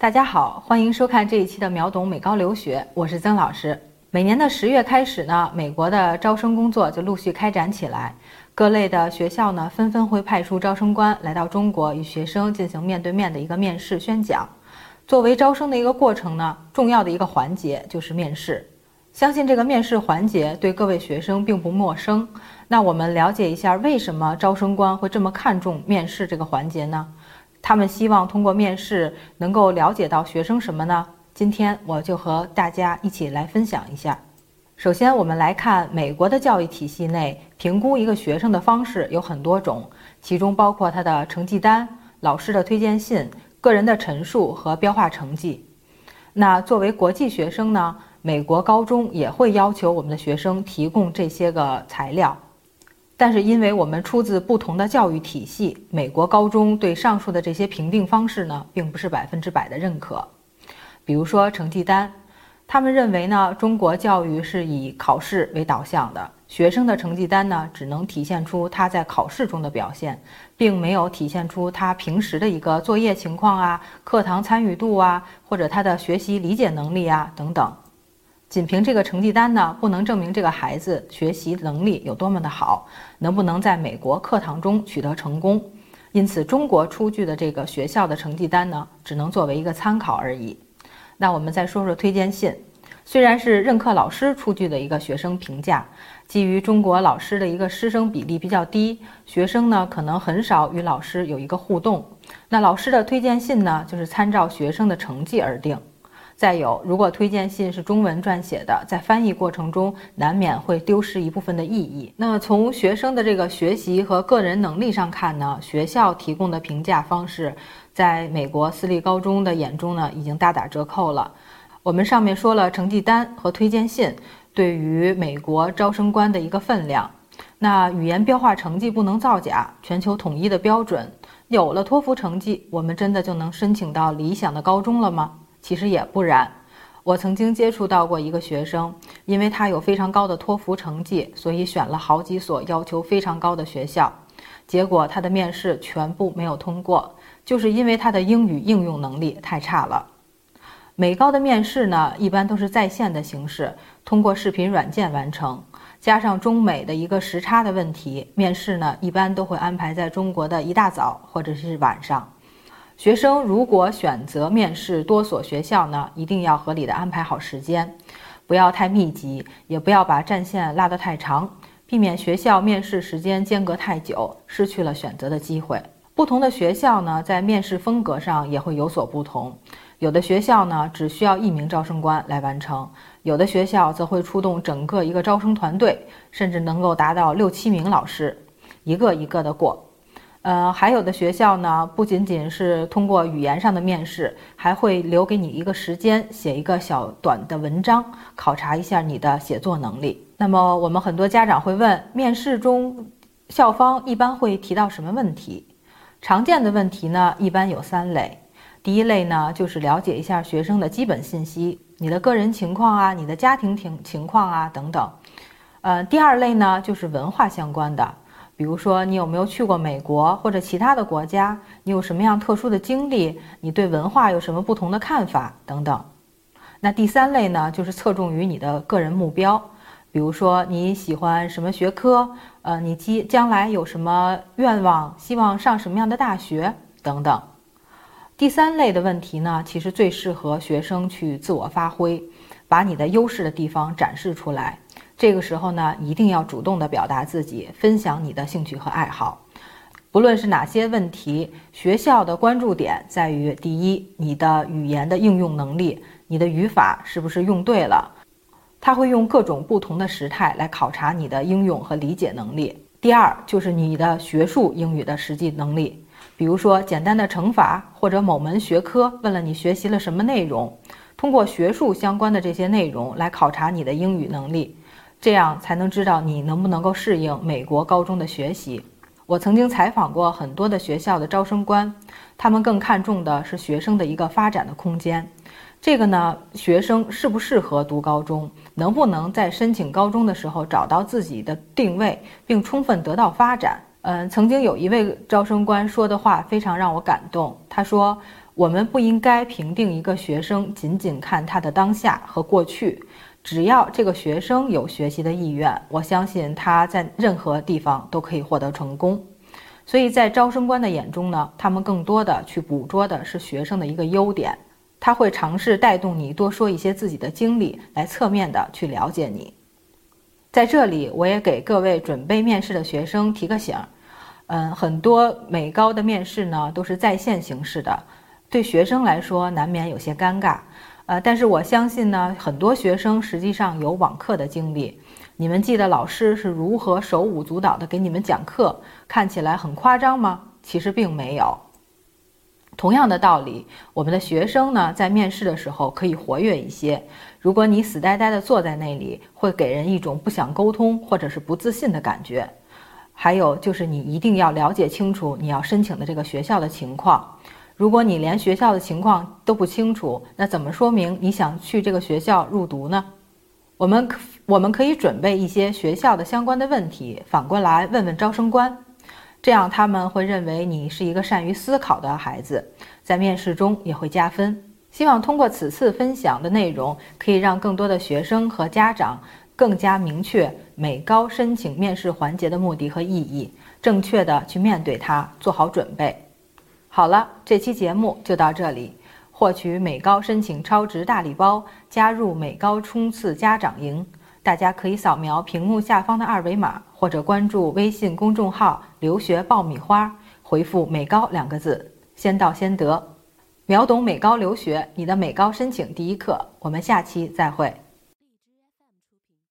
大家好，欢迎收看这一期的秒懂美高留学，我是曾老师。每年的十月开始呢，美国的招生工作就陆续开展起来，各类的学校呢纷纷会派出招生官来到中国，与学生进行面对面的一个面试宣讲。作为招生的一个过程呢，重要的一个环节就是面试。相信这个面试环节对各位学生并不陌生。那我们了解一下，为什么招生官会这么看重面试这个环节呢？他们希望通过面试能够了解到学生什么呢？今天我就和大家一起来分享一下。首先，我们来看美国的教育体系内评估一个学生的方式有很多种，其中包括他的成绩单、老师的推荐信、个人的陈述和标化成绩。那作为国际学生呢，美国高中也会要求我们的学生提供这些个材料。但是，因为我们出自不同的教育体系，美国高中对上述的这些评定方式呢，并不是百分之百的认可。比如说成绩单，他们认为呢，中国教育是以考试为导向的，学生的成绩单呢，只能体现出他在考试中的表现，并没有体现出他平时的一个作业情况啊、课堂参与度啊，或者他的学习理解能力啊等等。仅凭这个成绩单呢，不能证明这个孩子学习能力有多么的好，能不能在美国课堂中取得成功。因此，中国出具的这个学校的成绩单呢，只能作为一个参考而已。那我们再说说推荐信，虽然是任课老师出具的一个学生评价，基于中国老师的一个师生比例比较低，学生呢可能很少与老师有一个互动。那老师的推荐信呢，就是参照学生的成绩而定。再有，如果推荐信是中文撰写的，在翻译过程中难免会丢失一部分的意义。那从学生的这个学习和个人能力上看呢，学校提供的评价方式，在美国私立高中的眼中呢，已经大打折扣了。我们上面说了成绩单和推荐信对于美国招生官的一个分量。那语言标化成绩不能造假，全球统一的标准，有了托福成绩，我们真的就能申请到理想的高中了吗？其实也不然，我曾经接触到过一个学生，因为他有非常高的托福成绩，所以选了好几所要求非常高的学校，结果他的面试全部没有通过，就是因为他的英语应用能力太差了。美高的面试呢，一般都是在线的形式，通过视频软件完成，加上中美的一个时差的问题，面试呢一般都会安排在中国的一大早或者是晚上。学生如果选择面试多所学校呢，一定要合理的安排好时间，不要太密集，也不要把战线拉得太长，避免学校面试时间间隔太久，失去了选择的机会。不同的学校呢，在面试风格上也会有所不同，有的学校呢只需要一名招生官来完成，有的学校则会出动整个一个招生团队，甚至能够达到六七名老师，一个一个的过。呃，还有的学校呢，不仅仅是通过语言上的面试，还会留给你一个时间，写一个小短的文章，考察一下你的写作能力。那么，我们很多家长会问，面试中校方一般会提到什么问题？常见的问题呢，一般有三类。第一类呢，就是了解一下学生的基本信息，你的个人情况啊，你的家庭情情况啊等等。呃，第二类呢，就是文化相关的。比如说，你有没有去过美国或者其他的国家？你有什么样特殊的经历？你对文化有什么不同的看法？等等。那第三类呢，就是侧重于你的个人目标，比如说你喜欢什么学科？呃，你将将来有什么愿望？希望上什么样的大学？等等。第三类的问题呢，其实最适合学生去自我发挥，把你的优势的地方展示出来。这个时候呢，一定要主动的表达自己，分享你的兴趣和爱好。不论是哪些问题，学校的关注点在于：第一，你的语言的应用能力，你的语法是不是用对了？他会用各种不同的时态来考察你的应用和理解能力。第二，就是你的学术英语的实际能力，比如说简单的乘法或者某门学科问了你学习了什么内容，通过学术相关的这些内容来考察你的英语能力。这样才能知道你能不能够适应美国高中的学习。我曾经采访过很多的学校的招生官，他们更看重的是学生的一个发展的空间。这个呢，学生适不适合读高中，能不能在申请高中的时候找到自己的定位，并充分得到发展。嗯，曾经有一位招生官说的话非常让我感动，他说。我们不应该评定一个学生仅仅看他的当下和过去，只要这个学生有学习的意愿，我相信他在任何地方都可以获得成功。所以在招生官的眼中呢，他们更多的去捕捉的是学生的一个优点，他会尝试带动你多说一些自己的经历，来侧面的去了解你。在这里，我也给各位准备面试的学生提个醒儿，嗯，很多美高的面试呢都是在线形式的，对学生来说难免有些尴尬，呃，但是我相信呢，很多学生实际上有网课的经历，你们记得老师是如何手舞足蹈的给你们讲课，看起来很夸张吗？其实并没有。同样的道理，我们的学生呢，在面试的时候可以活跃一些。如果你死呆呆地坐在那里，会给人一种不想沟通或者是不自信的感觉。还有就是，你一定要了解清楚你要申请的这个学校的情况。如果你连学校的情况都不清楚，那怎么说明你想去这个学校入读呢？我们可我们可以准备一些学校的相关的问题，反过来问问招生官。这样他们会认为你是一个善于思考的孩子，在面试中也会加分。希望通过此次分享的内容，可以让更多的学生和家长更加明确美高申请面试环节的目的和意义，正确的去面对它，做好准备。好了，这期节目就到这里。获取美高申请超值大礼包，加入美高冲刺家长营。大家可以扫描屏幕下方的二维码，或者关注微信公众号“留学爆米花”，回复“美高”两个字，先到先得。秒懂美高留学，你的美高申请第一课。我们下期再会。